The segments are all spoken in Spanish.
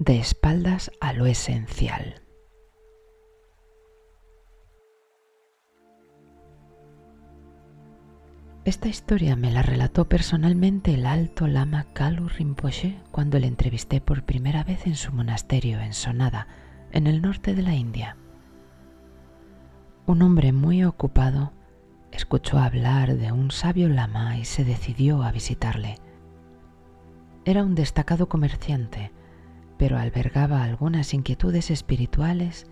de espaldas a lo esencial. Esta historia me la relató personalmente el alto lama Kalu Rinpoche cuando le entrevisté por primera vez en su monasterio en Sonada, en el norte de la India. Un hombre muy ocupado escuchó hablar de un sabio lama y se decidió a visitarle. Era un destacado comerciante, pero albergaba algunas inquietudes espirituales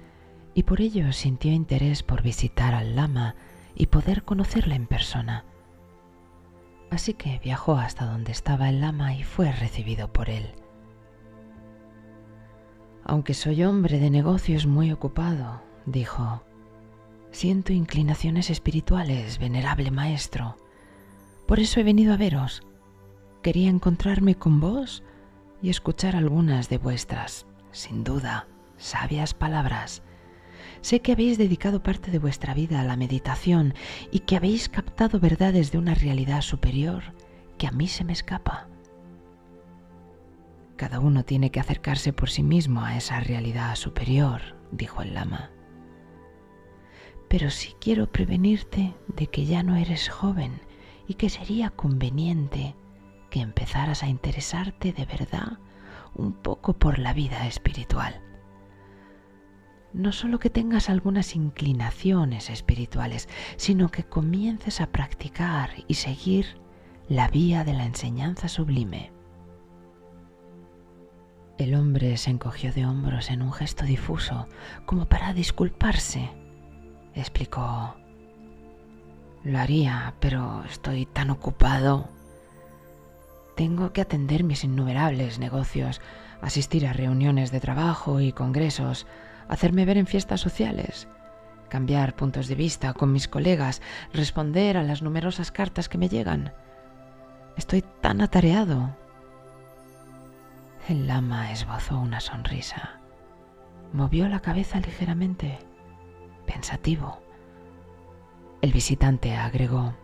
y por ello sintió interés por visitar al lama y poder conocerle en persona. Así que viajó hasta donde estaba el lama y fue recibido por él. Aunque soy hombre de negocios muy ocupado, dijo, siento inclinaciones espirituales, venerable maestro. Por eso he venido a veros. Quería encontrarme con vos y escuchar algunas de vuestras, sin duda, sabias palabras. Sé que habéis dedicado parte de vuestra vida a la meditación y que habéis captado verdades de una realidad superior que a mí se me escapa. Cada uno tiene que acercarse por sí mismo a esa realidad superior, dijo el lama. Pero sí quiero prevenirte de que ya no eres joven y que sería conveniente que empezaras a interesarte de verdad un poco por la vida espiritual. No solo que tengas algunas inclinaciones espirituales, sino que comiences a practicar y seguir la vía de la enseñanza sublime. El hombre se encogió de hombros en un gesto difuso, como para disculparse. Explicó, lo haría, pero estoy tan ocupado. Tengo que atender mis innumerables negocios, asistir a reuniones de trabajo y congresos, hacerme ver en fiestas sociales, cambiar puntos de vista con mis colegas, responder a las numerosas cartas que me llegan. Estoy tan atareado. El lama esbozó una sonrisa. Movió la cabeza ligeramente, pensativo. El visitante agregó,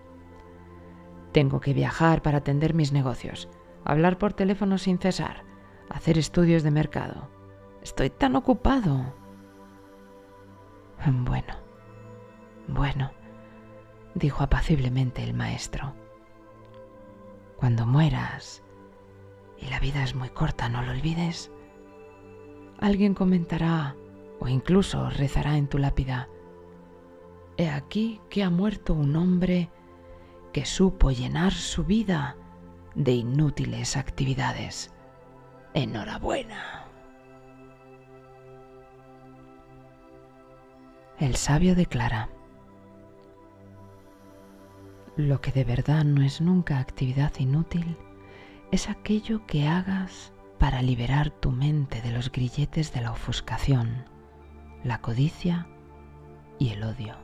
tengo que viajar para atender mis negocios, hablar por teléfono sin cesar, hacer estudios de mercado. Estoy tan ocupado. Bueno, bueno, dijo apaciblemente el maestro. Cuando mueras, y la vida es muy corta, no lo olvides, alguien comentará o incluso rezará en tu lápida. He aquí que ha muerto un hombre que supo llenar su vida de inútiles actividades. Enhorabuena. El sabio declara, lo que de verdad no es nunca actividad inútil es aquello que hagas para liberar tu mente de los grilletes de la ofuscación, la codicia y el odio.